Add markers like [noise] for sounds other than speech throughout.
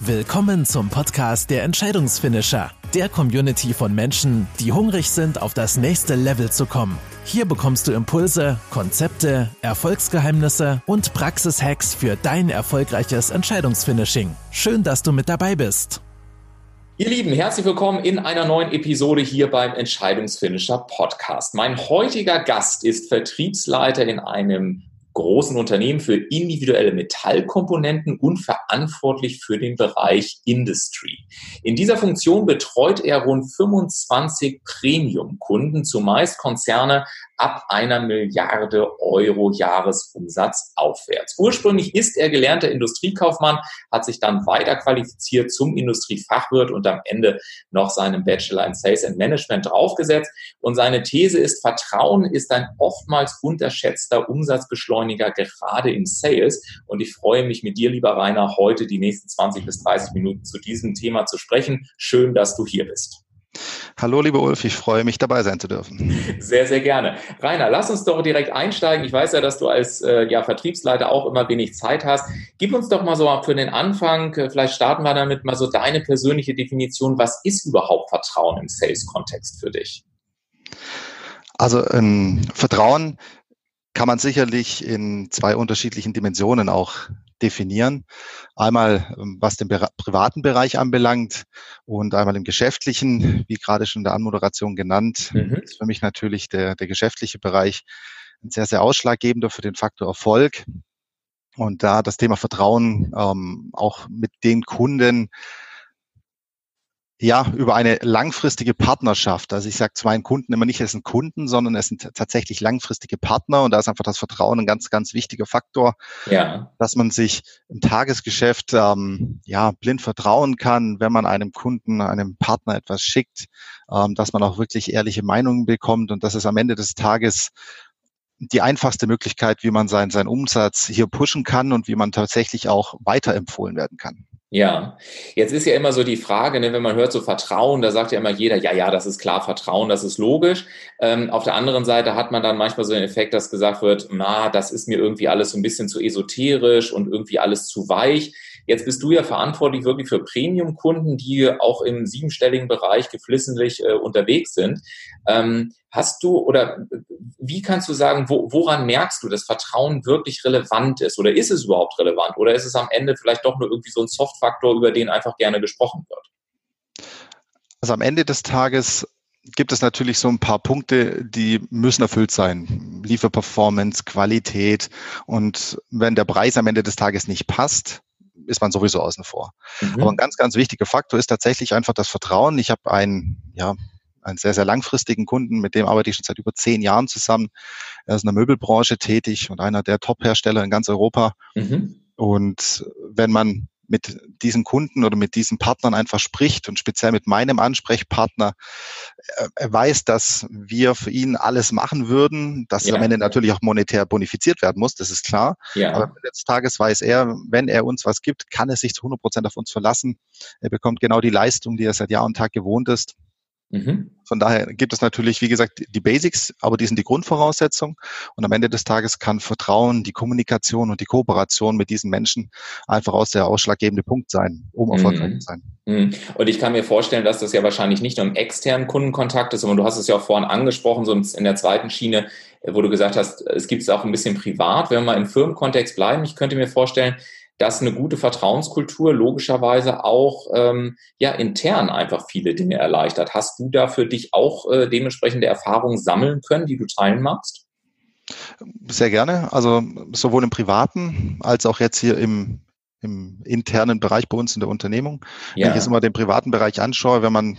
Willkommen zum Podcast der Entscheidungsfinisher, der Community von Menschen, die hungrig sind, auf das nächste Level zu kommen. Hier bekommst du Impulse, Konzepte, Erfolgsgeheimnisse und Praxishacks für dein erfolgreiches Entscheidungsfinishing. Schön, dass du mit dabei bist. Ihr Lieben, herzlich willkommen in einer neuen Episode hier beim Entscheidungsfinisher Podcast. Mein heutiger Gast ist Vertriebsleiter in einem großen Unternehmen für individuelle Metallkomponenten und verantwortlich für den Bereich Industry. In dieser Funktion betreut er rund 25 Premium-Kunden, zumeist Konzerne ab einer Milliarde Euro Jahresumsatz aufwärts. Ursprünglich ist er gelernter Industriekaufmann, hat sich dann weiter qualifiziert zum Industriefachwirt und am Ende noch seinen Bachelor in Sales and Management draufgesetzt. Und seine These ist, Vertrauen ist ein oftmals unterschätzter Umsatzbeschleuniger gerade im Sales. Und ich freue mich mit dir, lieber Rainer, heute die nächsten 20 bis 30 Minuten zu diesem Thema zu sprechen. Schön, dass du hier bist. Hallo, lieber Ulf, ich freue mich, dabei sein zu dürfen. Sehr, sehr gerne. Rainer, lass uns doch direkt einsteigen. Ich weiß ja, dass du als äh, ja, Vertriebsleiter auch immer wenig Zeit hast. Gib uns doch mal so für den Anfang, äh, vielleicht starten wir damit mal so deine persönliche Definition. Was ist überhaupt Vertrauen im Sales-Kontext für dich? Also ähm, Vertrauen kann man sicherlich in zwei unterschiedlichen Dimensionen auch definieren. Einmal ähm, was den privaten Bereich anbelangt und einmal im geschäftlichen, wie gerade schon in der Anmoderation genannt, mhm. ist für mich natürlich der, der geschäftliche Bereich ein sehr, sehr ausschlaggebender für den Faktor Erfolg. Und da das Thema Vertrauen ähm, auch mit den Kunden ja, über eine langfristige Partnerschaft. Also ich sage zu meinen Kunden immer nicht, es sind Kunden, sondern es sind tatsächlich langfristige Partner und da ist einfach das Vertrauen ein ganz, ganz wichtiger Faktor, ja. dass man sich im Tagesgeschäft ähm, ja blind vertrauen kann, wenn man einem Kunden, einem Partner etwas schickt, ähm, dass man auch wirklich ehrliche Meinungen bekommt und dass es am Ende des Tages die einfachste Möglichkeit, wie man seinen, seinen Umsatz hier pushen kann und wie man tatsächlich auch weiterempfohlen werden kann. Ja, jetzt ist ja immer so die Frage, ne, wenn man hört so Vertrauen, da sagt ja immer jeder, ja, ja, das ist klar, Vertrauen, das ist logisch. Ähm, auf der anderen Seite hat man dann manchmal so den Effekt, dass gesagt wird, na, das ist mir irgendwie alles so ein bisschen zu esoterisch und irgendwie alles zu weich. Jetzt bist du ja verantwortlich wirklich für Premium-Kunden, die auch im siebenstelligen Bereich geflissentlich äh, unterwegs sind. Ähm, hast du oder wie kannst du sagen, wo, woran merkst du, dass Vertrauen wirklich relevant ist? Oder ist es überhaupt relevant? Oder ist es am Ende vielleicht doch nur irgendwie so ein Soft-Faktor, über den einfach gerne gesprochen wird? Also am Ende des Tages gibt es natürlich so ein paar Punkte, die müssen erfüllt sein. Lieferperformance, Qualität. Und wenn der Preis am Ende des Tages nicht passt, ist man sowieso außen vor. Mhm. Aber ein ganz, ganz wichtiger Faktor ist tatsächlich einfach das Vertrauen. Ich habe einen, ja, einen sehr, sehr langfristigen Kunden, mit dem arbeite ich schon seit über zehn Jahren zusammen. Er ist in der Möbelbranche tätig und einer der Top-Hersteller in ganz Europa. Mhm. Und wenn man mit diesen Kunden oder mit diesen Partnern einfach spricht und speziell mit meinem Ansprechpartner, äh, er weiß, dass wir für ihn alles machen würden, dass ja. am Ende natürlich auch monetär bonifiziert werden muss, das ist klar. Ja. Aber des Tages weiß er, wenn er uns was gibt, kann er sich zu 100 Prozent auf uns verlassen. Er bekommt genau die Leistung, die er seit Jahr und Tag gewohnt ist. Mhm. Von daher gibt es natürlich, wie gesagt, die Basics, aber die sind die Grundvoraussetzung. Und am Ende des Tages kann Vertrauen, die Kommunikation und die Kooperation mit diesen Menschen einfach aus der ausschlaggebende Punkt sein, um erfolgreich mhm. zu sein. Mhm. Und ich kann mir vorstellen, dass das ja wahrscheinlich nicht nur im externen Kundenkontakt ist, sondern du hast es ja auch vorhin angesprochen, so in der zweiten Schiene, wo du gesagt hast, es gibt es auch ein bisschen privat. Wenn wir mal im Firmenkontext bleiben, ich könnte mir vorstellen, dass eine gute Vertrauenskultur logischerweise auch ähm, ja intern einfach viele Dinge erleichtert. Hast du da für dich auch äh, dementsprechende Erfahrungen sammeln können, die du teilen magst? Sehr gerne. Also sowohl im privaten als auch jetzt hier im, im internen Bereich bei uns in der Unternehmung. Ja. Wenn ich jetzt immer den privaten Bereich anschaue, wenn man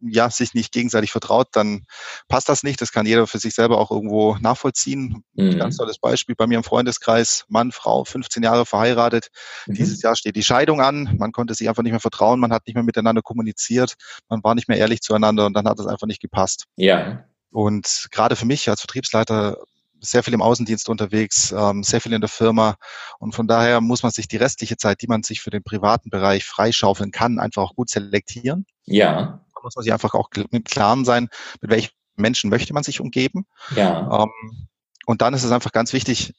ja, sich nicht gegenseitig vertraut, dann passt das nicht. Das kann jeder für sich selber auch irgendwo nachvollziehen. Mhm. Ganz tolles Beispiel bei mir im Freundeskreis, Mann, Frau, 15 Jahre verheiratet. Mhm. Dieses Jahr steht die Scheidung an. Man konnte sich einfach nicht mehr vertrauen. Man hat nicht mehr miteinander kommuniziert. Man war nicht mehr ehrlich zueinander und dann hat es einfach nicht gepasst. Ja. Und gerade für mich als Vertriebsleiter sehr viel im Außendienst unterwegs, ähm, sehr viel in der Firma. Und von daher muss man sich die restliche Zeit, die man sich für den privaten Bereich freischaufeln kann, einfach auch gut selektieren. Ja. Da muss man sich einfach auch im Klaren sein, mit welchen Menschen möchte man sich umgeben. Ja. Ähm, und dann ist es einfach ganz wichtig,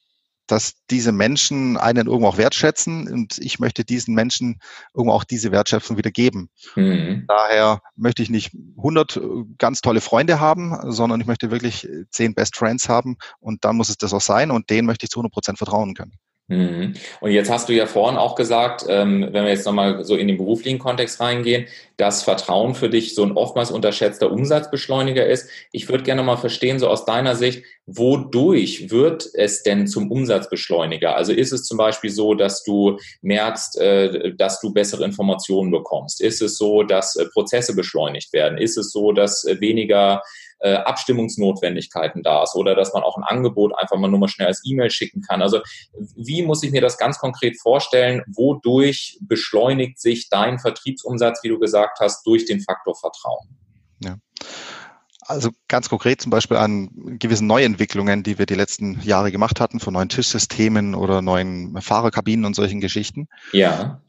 dass diese Menschen einen irgendwo auch wertschätzen und ich möchte diesen Menschen irgendwo auch diese Wertschätzung wieder geben. Mhm. Daher möchte ich nicht 100 äh, ganz tolle Freunde haben, sondern ich möchte wirklich 10 Best Friends haben und dann muss es das auch sein und denen möchte ich zu 100 Prozent vertrauen können. Mhm. Und jetzt hast du ja vorhin auch gesagt, ähm, wenn wir jetzt nochmal so in den beruflichen Kontext reingehen, dass Vertrauen für dich so ein oftmals unterschätzter Umsatzbeschleuniger ist. Ich würde gerne mal verstehen, so aus deiner Sicht, wodurch wird es denn zum Umsatzbeschleuniger? Also ist es zum Beispiel so, dass du merkst, äh, dass du bessere Informationen bekommst? Ist es so, dass äh, Prozesse beschleunigt werden? Ist es so, dass äh, weniger äh, Abstimmungsnotwendigkeiten da ist oder dass man auch ein Angebot einfach mal nur mal schnell als E-Mail schicken kann. Also wie muss ich mir das ganz konkret vorstellen? Wodurch beschleunigt sich dein Vertriebsumsatz, wie du gesagt hast, durch den Faktor Vertrauen? Ja. Also ganz konkret zum Beispiel an gewissen Neuentwicklungen, die wir die letzten Jahre gemacht hatten, von neuen Tischsystemen oder neuen Fahrerkabinen und solchen Geschichten. Ja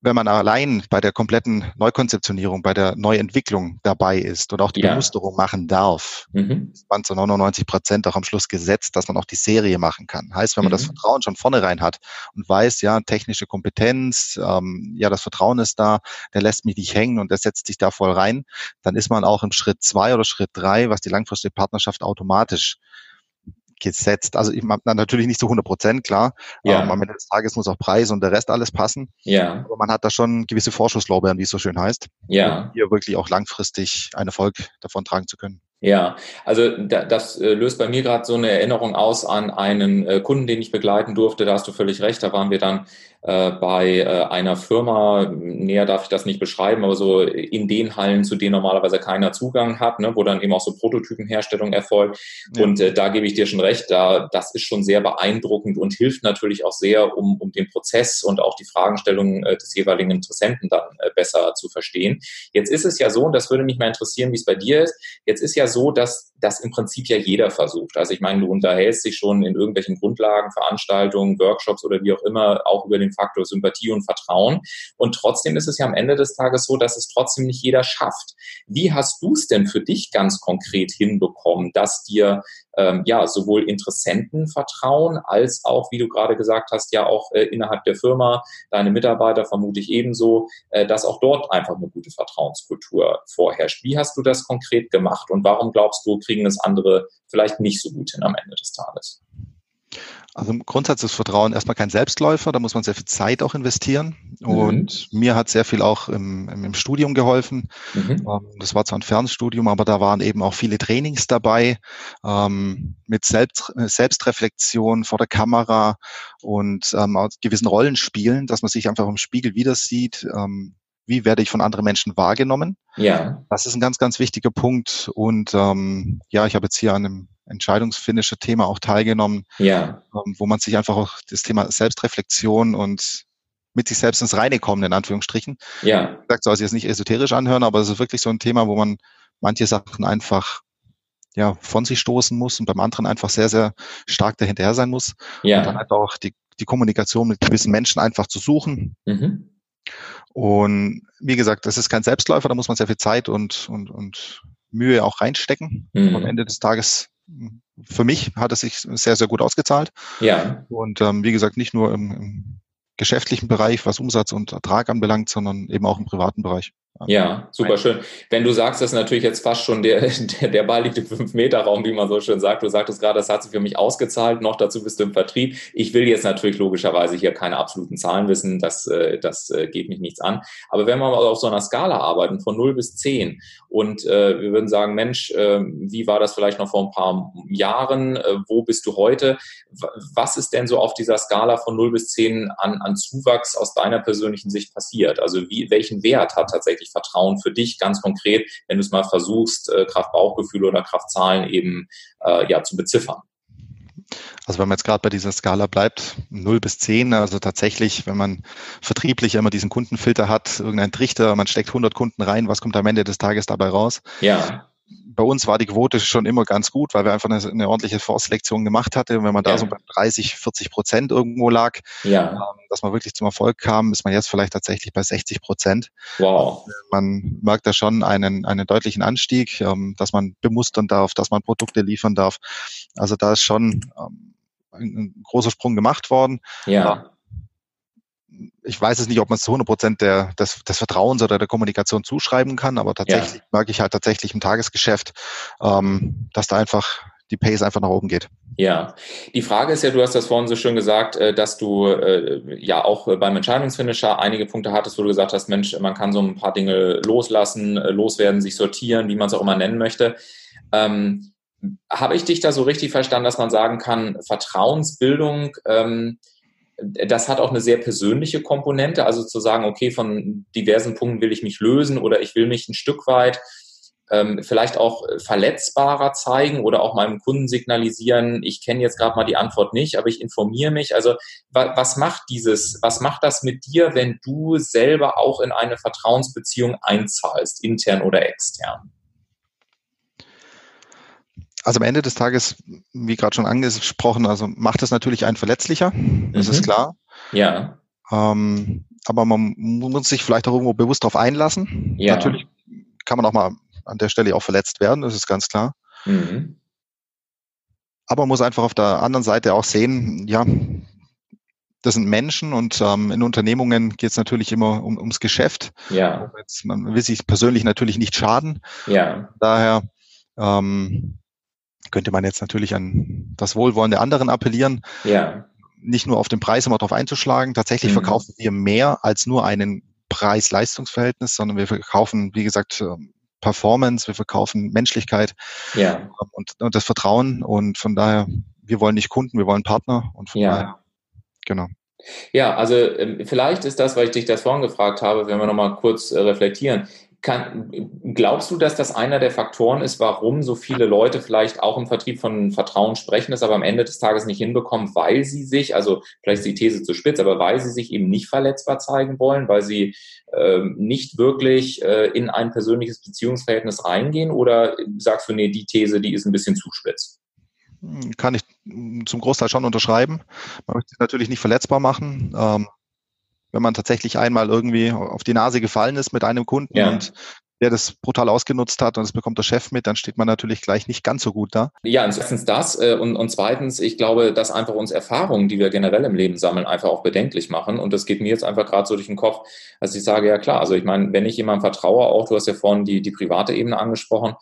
wenn man allein bei der kompletten Neukonzeptionierung, bei der Neuentwicklung dabei ist und auch die ja. Bemusterung machen darf, mhm. ist man zu 99 Prozent auch am Schluss gesetzt, dass man auch die Serie machen kann. Heißt, wenn man mhm. das Vertrauen schon vornherein hat und weiß, ja, technische Kompetenz, ähm, ja, das Vertrauen ist da, der lässt mich nicht hängen und der setzt sich da voll rein, dann ist man auch im Schritt zwei oder Schritt drei, was die langfristige Partnerschaft automatisch gesetzt. Also ich natürlich nicht zu 100 Prozent, klar. Ja. Ähm, am Ende des Tages muss auch Preis und der Rest alles passen. Ja. Aber man hat da schon gewisse Vorschusslorbeeren, wie es so schön heißt. Ja. Um hier wirklich auch langfristig einen Erfolg davon tragen zu können. Ja, also da, das äh, löst bei mir gerade so eine Erinnerung aus an einen äh, Kunden, den ich begleiten durfte. Da hast du völlig recht. Da waren wir dann äh, bei einer Firma, näher darf ich das nicht beschreiben, aber so in den Hallen, zu denen normalerweise keiner Zugang hat, ne, wo dann eben auch so Prototypenherstellung erfolgt. Ja. Und äh, da gebe ich dir schon recht, da das ist schon sehr beeindruckend und hilft natürlich auch sehr, um, um den Prozess und auch die Fragestellungen äh, des jeweiligen Interessenten dann äh, besser zu verstehen. Jetzt ist es ja so, und das würde mich mal interessieren, wie es bei dir ist. Jetzt ist ja so, dass das im Prinzip ja jeder versucht. Also ich meine, du unterhältst dich schon in irgendwelchen Grundlagen, Veranstaltungen, Workshops oder wie auch immer auch über den Faktor Sympathie und Vertrauen. Und trotzdem ist es ja am Ende des Tages so, dass es trotzdem nicht jeder schafft. Wie hast du es denn für dich ganz konkret hinbekommen, dass dir ähm, ja sowohl Interessenten vertrauen als auch, wie du gerade gesagt hast, ja auch äh, innerhalb der Firma, deine Mitarbeiter vermute ich ebenso, äh, dass auch dort einfach eine gute Vertrauenskultur vorherrscht. Wie hast du das konkret gemacht und warum glaubst du, kriegen es andere vielleicht nicht so gut hin am Ende des Tages? Also im Grundsatz ist Vertrauen erstmal kein Selbstläufer, da muss man sehr viel Zeit auch investieren. Mhm. Und mir hat sehr viel auch im, im Studium geholfen. Mhm. Ähm, das war zwar ein Fernstudium, aber da waren eben auch viele Trainings dabei ähm, mit Selbst, Selbstreflexion vor der Kamera und ähm, gewissen Rollenspielen, dass man sich einfach im Spiegel wieder sieht. Ähm, wie werde ich von anderen Menschen wahrgenommen? Ja. Das ist ein ganz, ganz wichtiger Punkt. Und ähm, ja, ich habe jetzt hier an einem entscheidungsfindische Thema auch teilgenommen, ja. ähm, wo man sich einfach auch das Thema Selbstreflexion und mit sich selbst ins Reine kommen, in Anführungsstrichen. Ja. Ich soll sich jetzt nicht esoterisch anhören, aber es ist wirklich so ein Thema, wo man manche Sachen einfach ja, von sich stoßen muss und beim anderen einfach sehr, sehr stark dahinterher sein muss. Ja. Und dann halt auch die, die Kommunikation mit gewissen Menschen einfach zu suchen. Mhm. Und wie gesagt, das ist kein Selbstläufer, da muss man sehr viel Zeit und, und, und Mühe auch reinstecken. Mhm. Am Ende des Tages für mich hat es sich sehr, sehr gut ausgezahlt. Ja. Und ähm, wie gesagt, nicht nur im, im geschäftlichen Bereich, was Umsatz und Ertrag anbelangt, sondern eben auch im privaten Bereich. Ja, super schön. Wenn du sagst, das ist natürlich jetzt fast schon der, [laughs] der, der Ball liegt im 5-Meter-Raum, wie man so schön sagt. Du sagtest gerade, das hat sich für mich ausgezahlt. Noch dazu bist du im Vertrieb. Ich will jetzt natürlich logischerweise hier keine absoluten Zahlen wissen. Das, äh, das äh, geht mich nichts an. Aber wenn wir mal auf so einer Skala arbeiten, von 0 bis 10, und äh, wir würden sagen, Mensch, äh, wie war das vielleicht noch vor ein paar Jahren? Äh, wo bist du heute? Was ist denn so auf dieser Skala von 0 bis 10 an, an Zuwachs aus deiner persönlichen Sicht passiert? Also wie, welchen Wert hat tatsächlich wirklich Vertrauen für dich ganz konkret, wenn du es mal versuchst, äh, Kraft Bauchgefühl oder Kraft Zahlen eben äh, ja, zu beziffern? Also wenn man jetzt gerade bei dieser Skala bleibt, 0 bis 10, also tatsächlich, wenn man vertrieblich immer diesen Kundenfilter hat, irgendein Trichter, man steckt 100 Kunden rein, was kommt am Ende des Tages dabei raus? Ja bei uns war die Quote schon immer ganz gut, weil wir einfach eine, eine ordentliche Vorselektion gemacht hatten. Und wenn man da ja. so bei 30, 40 Prozent irgendwo lag, ja. ähm, dass man wirklich zum Erfolg kam, ist man jetzt vielleicht tatsächlich bei 60 Prozent. Wow. Man merkt da schon einen, einen deutlichen Anstieg, ähm, dass man bemustern darf, dass man Produkte liefern darf. Also da ist schon ähm, ein, ein großer Sprung gemacht worden. Ja. Ich weiß es nicht, ob man es zu 100 Prozent der, des, des Vertrauens oder der Kommunikation zuschreiben kann, aber tatsächlich ja. merke ich halt tatsächlich im Tagesgeschäft, ähm, dass da einfach die Pace einfach nach oben geht. Ja, die Frage ist ja, du hast das vorhin so schön gesagt, äh, dass du äh, ja auch beim Entscheidungsfinisher einige Punkte hattest, wo du gesagt hast, Mensch, man kann so ein paar Dinge loslassen, äh, loswerden, sich sortieren, wie man es auch immer nennen möchte. Ähm, Habe ich dich da so richtig verstanden, dass man sagen kann, Vertrauensbildung, ähm, das hat auch eine sehr persönliche Komponente, also zu sagen, okay, von diversen Punkten will ich mich lösen oder ich will mich ein Stück weit ähm, vielleicht auch verletzbarer zeigen oder auch meinem Kunden signalisieren, ich kenne jetzt gerade mal die Antwort nicht, aber ich informiere mich. Also wa was macht dieses, was macht das mit dir, wenn du selber auch in eine Vertrauensbeziehung einzahlst, intern oder extern? Also am Ende des Tages, wie gerade schon angesprochen, also macht es natürlich einen verletzlicher, das mhm. ist klar. Ja. Ähm, aber man muss sich vielleicht auch irgendwo bewusst darauf einlassen. Ja. Natürlich kann man auch mal an der Stelle auch verletzt werden, das ist ganz klar. Mhm. Aber man muss einfach auf der anderen Seite auch sehen, ja, das sind Menschen und ähm, in Unternehmungen geht es natürlich immer um, ums Geschäft. Ja. Jetzt, man will sich persönlich natürlich nicht schaden. Ja. Daher ähm, könnte man jetzt natürlich an das Wohlwollen der anderen appellieren. Ja. Nicht nur auf den Preis immer drauf einzuschlagen. Tatsächlich mhm. verkaufen wir mehr als nur einen Preis-Leistungsverhältnis, sondern wir verkaufen, wie gesagt, ähm, Performance, wir verkaufen Menschlichkeit ja. und, und das Vertrauen. Und von daher, wir wollen nicht Kunden, wir wollen Partner. Und von ja. daher, genau. Ja, also ähm, vielleicht ist das, weil ich dich das vorhin gefragt habe, wenn wir nochmal kurz äh, reflektieren. Kann, glaubst du, dass das einer der Faktoren ist, warum so viele Leute vielleicht auch im Vertrieb von Vertrauen sprechen, es aber am Ende des Tages nicht hinbekommen, weil sie sich, also vielleicht ist die These zu spitz, aber weil sie sich eben nicht verletzbar zeigen wollen, weil sie äh, nicht wirklich äh, in ein persönliches Beziehungsverhältnis reingehen? Oder sagst du, nee, die These, die ist ein bisschen zu spitz? Kann ich zum Großteil schon unterschreiben. Man möchte sich natürlich nicht verletzbar machen. Ähm, wenn man tatsächlich einmal irgendwie auf die Nase gefallen ist mit einem Kunden ja. und der das brutal ausgenutzt hat und das bekommt der Chef mit, dann steht man natürlich gleich nicht ganz so gut da. Ja, und erstens das äh, und, und zweitens, ich glaube, dass einfach uns Erfahrungen, die wir generell im Leben sammeln, einfach auch bedenklich machen. Und das geht mir jetzt einfach gerade so durch den Kopf, dass ich sage, ja klar, also ich meine, wenn ich jemandem vertraue, auch du hast ja vorhin die, die private Ebene angesprochen,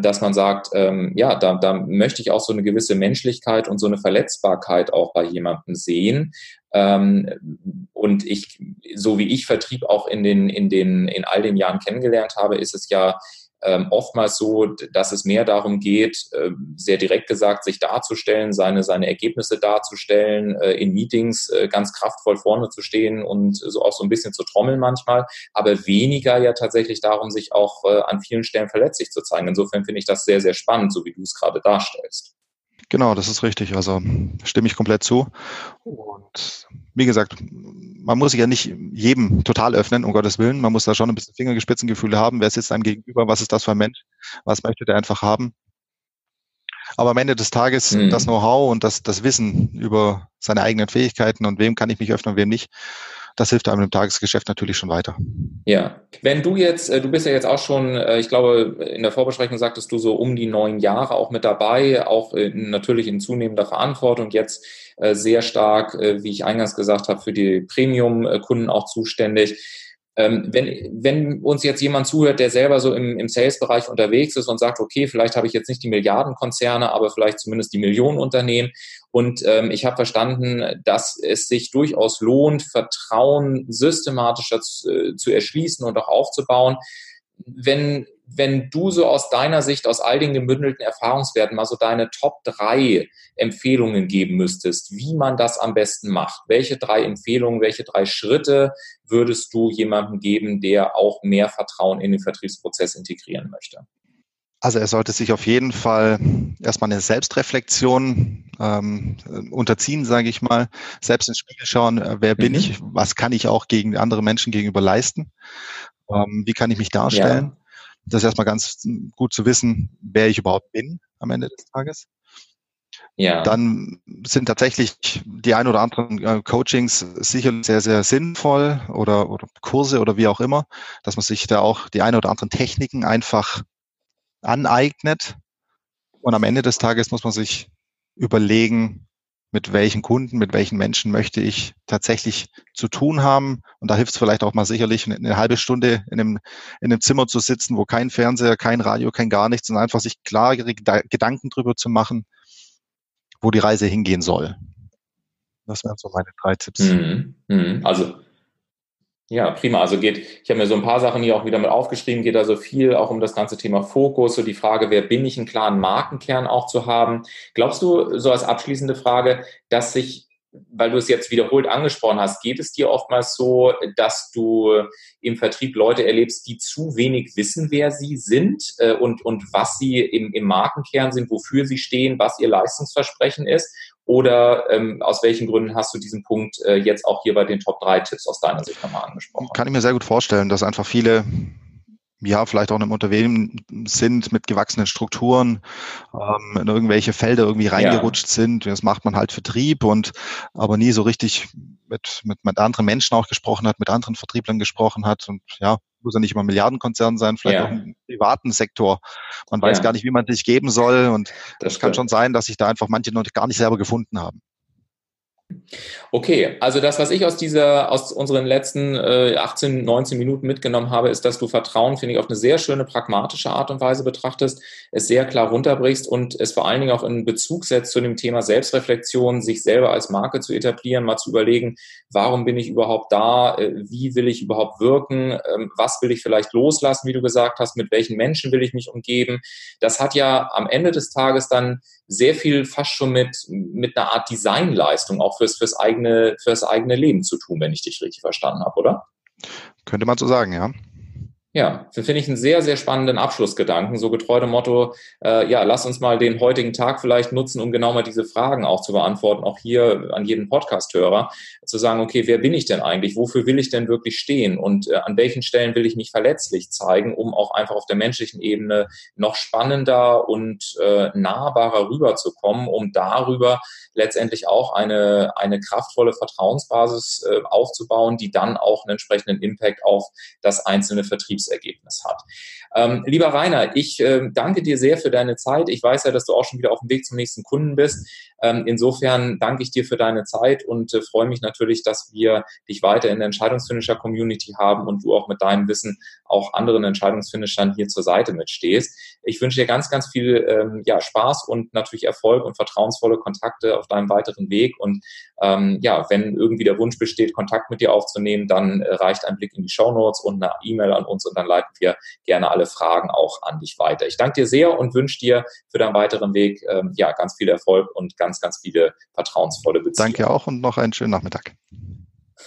dass man sagt, ähm, ja, da, da möchte ich auch so eine gewisse Menschlichkeit und so eine Verletzbarkeit auch bei jemandem sehen. Ähm, und ich, so wie ich Vertrieb auch in den, in den, in all den Jahren kennengelernt habe, ist es ja ähm, oftmals so, dass es mehr darum geht, äh, sehr direkt gesagt, sich darzustellen, seine, seine Ergebnisse darzustellen, äh, in Meetings äh, ganz kraftvoll vorne zu stehen und so auch so ein bisschen zu trommeln manchmal, aber weniger ja tatsächlich darum, sich auch äh, an vielen Stellen verletzlich zu zeigen. Insofern finde ich das sehr, sehr spannend, so wie du es gerade darstellst. Genau, das ist richtig. Also stimme ich komplett zu. Und wie gesagt, man muss sich ja nicht jedem total öffnen, um Gottes Willen. Man muss da schon ein bisschen Fingergespitzengefühle haben. Wer sitzt einem gegenüber? Was ist das für ein Mensch? Was möchte der einfach haben? Aber am Ende des Tages mhm. das Know-how und das, das Wissen über seine eigenen Fähigkeiten und wem kann ich mich öffnen und wem nicht, das hilft einem im Tagesgeschäft natürlich schon weiter. Ja, wenn du jetzt, äh, du bist ja jetzt auch schon, äh, ich glaube, in der Vorbesprechung sagtest du so um die neun Jahre auch mit dabei, auch natürlich in zunehmender Verantwortung, jetzt äh, sehr stark, wie ich eingangs gesagt habe, für die Premium-Kunden auch zuständig. Ähm, wenn, wenn uns jetzt jemand zuhört, der selber so im, im Sales-Bereich unterwegs ist und sagt, okay, vielleicht habe ich jetzt nicht die Milliardenkonzerne, aber vielleicht zumindest die Millionenunternehmen und ähm, ich habe verstanden, dass es sich durchaus lohnt, Vertrauen systematischer zu, äh, zu erschließen und auch aufzubauen. Wenn wenn du so aus deiner Sicht, aus all den gebündelten Erfahrungswerten mal so deine Top drei Empfehlungen geben müsstest, wie man das am besten macht, welche drei Empfehlungen, welche drei Schritte würdest du jemandem geben, der auch mehr Vertrauen in den Vertriebsprozess integrieren möchte? Also er sollte sich auf jeden Fall erstmal eine Selbstreflexion ähm, unterziehen, sage ich mal, selbst ins Spiegel schauen, äh, wer bin mhm. ich, was kann ich auch gegen andere Menschen gegenüber leisten, ähm, wie kann ich mich darstellen. Ja. Das ist erstmal ganz gut zu wissen, wer ich überhaupt bin am Ende des Tages. Ja. Dann sind tatsächlich die ein oder anderen äh, Coachings sicher sehr, sehr sinnvoll oder, oder Kurse oder wie auch immer, dass man sich da auch die ein oder anderen Techniken einfach aneignet. Und am Ende des Tages muss man sich überlegen, mit welchen Kunden, mit welchen Menschen möchte ich tatsächlich zu tun haben. Und da hilft es vielleicht auch mal sicherlich, eine halbe Stunde in einem, in einem Zimmer zu sitzen, wo kein Fernseher, kein Radio, kein gar nichts, und einfach sich klare Gedanken drüber zu machen, wo die Reise hingehen soll. Das wären so meine drei Tipps. Mhm. Mhm. Also ja, prima. Also geht, ich habe mir so ein paar Sachen hier auch wieder mit aufgeschrieben, geht also viel auch um das ganze Thema Fokus, so die Frage, wer bin ich, einen klaren Markenkern auch zu haben. Glaubst du, so als abschließende Frage, dass sich weil du es jetzt wiederholt angesprochen hast, geht es dir oftmals so, dass du im Vertrieb Leute erlebst, die zu wenig wissen, wer sie sind äh, und, und was sie im, im Markenkern sind, wofür sie stehen, was ihr Leistungsversprechen ist? Oder ähm, aus welchen Gründen hast du diesen Punkt äh, jetzt auch hier bei den Top 3 Tipps aus deiner Sicht nochmal angesprochen? Kann ich mir sehr gut vorstellen, dass einfach viele ja, vielleicht auch in einem Unternehmen sind mit gewachsenen Strukturen, ähm, in irgendwelche Felder irgendwie reingerutscht ja. sind. Das macht man halt Vertrieb und aber nie so richtig mit, mit, mit anderen Menschen auch gesprochen hat, mit anderen Vertrieblern gesprochen hat und ja, muss ja nicht immer Milliardenkonzern sein, vielleicht ja. auch im privaten Sektor. Man weiß ja. gar nicht, wie man sich geben soll und das, das kann schon sein, dass sich da einfach manche noch gar nicht selber gefunden haben. Okay, also das, was ich aus dieser, aus unseren letzten äh, 18, 19 Minuten mitgenommen habe, ist, dass du Vertrauen, finde ich, auf eine sehr schöne, pragmatische Art und Weise betrachtest, es sehr klar runterbrichst und es vor allen Dingen auch in Bezug setzt zu dem Thema Selbstreflexion, sich selber als Marke zu etablieren, mal zu überlegen, warum bin ich überhaupt da, äh, wie will ich überhaupt wirken, äh, was will ich vielleicht loslassen, wie du gesagt hast, mit welchen Menschen will ich mich umgeben. Das hat ja am Ende des Tages dann sehr viel fast schon mit, mit einer Art Designleistung auch fürs, fürs, eigene, fürs eigene Leben zu tun, wenn ich dich richtig verstanden habe, oder? Könnte man so sagen, ja. Ja, finde ich einen sehr, sehr spannenden Abschlussgedanken. So getreu dem Motto, äh, ja, lass uns mal den heutigen Tag vielleicht nutzen, um genau mal diese Fragen auch zu beantworten, auch hier an jeden Podcast-Hörer, zu sagen, okay, wer bin ich denn eigentlich? Wofür will ich denn wirklich stehen? Und äh, an welchen Stellen will ich mich verletzlich zeigen, um auch einfach auf der menschlichen Ebene noch spannender und äh, nahbarer rüberzukommen, um darüber letztendlich auch eine, eine kraftvolle Vertrauensbasis äh, aufzubauen, die dann auch einen entsprechenden Impact auf das einzelne Vertriebsergebnis hat. Ähm, lieber Rainer, ich äh, danke dir sehr für deine Zeit. Ich weiß ja, dass du auch schon wieder auf dem Weg zum nächsten Kunden bist. Ähm, insofern danke ich dir für deine Zeit und äh, freue mich natürlich, dass wir dich weiter in der Entscheidungsfinisher-Community haben und du auch mit deinem Wissen auch anderen Entscheidungsfinishern hier zur Seite mitstehst. Ich wünsche dir ganz, ganz viel ähm, ja, Spaß und natürlich Erfolg und vertrauensvolle Kontakte auf deinem weiteren Weg. Und ähm, ja, wenn irgendwie der Wunsch besteht, Kontakt mit dir aufzunehmen, dann äh, reicht ein Blick in die Show Notes und eine E-Mail an uns und dann leiten wir gerne alle Fragen auch an dich weiter. Ich danke dir sehr und wünsche dir für deinen weiteren Weg ähm, ja ganz viel Erfolg und ganz, ganz viele vertrauensvolle Beziehungen. Danke auch und noch einen schönen Nachmittag.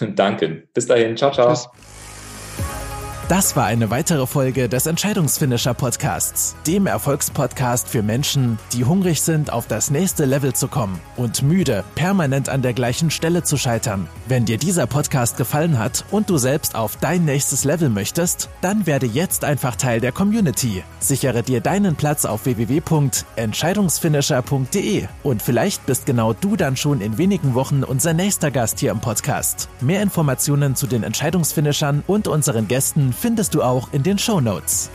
[laughs] Danke. Bis dahin. Ciao, ciao. Tschüss. Das war eine weitere Folge des Entscheidungsfinisher Podcasts, dem Erfolgspodcast für Menschen, die hungrig sind, auf das nächste Level zu kommen und müde, permanent an der gleichen Stelle zu scheitern. Wenn dir dieser Podcast gefallen hat und du selbst auf dein nächstes Level möchtest, dann werde jetzt einfach Teil der Community. Sichere dir deinen Platz auf www.entscheidungsfinisher.de und vielleicht bist genau du dann schon in wenigen Wochen unser nächster Gast hier im Podcast. Mehr Informationen zu den Entscheidungsfinishern und unseren Gästen findest du auch in den Show Notes.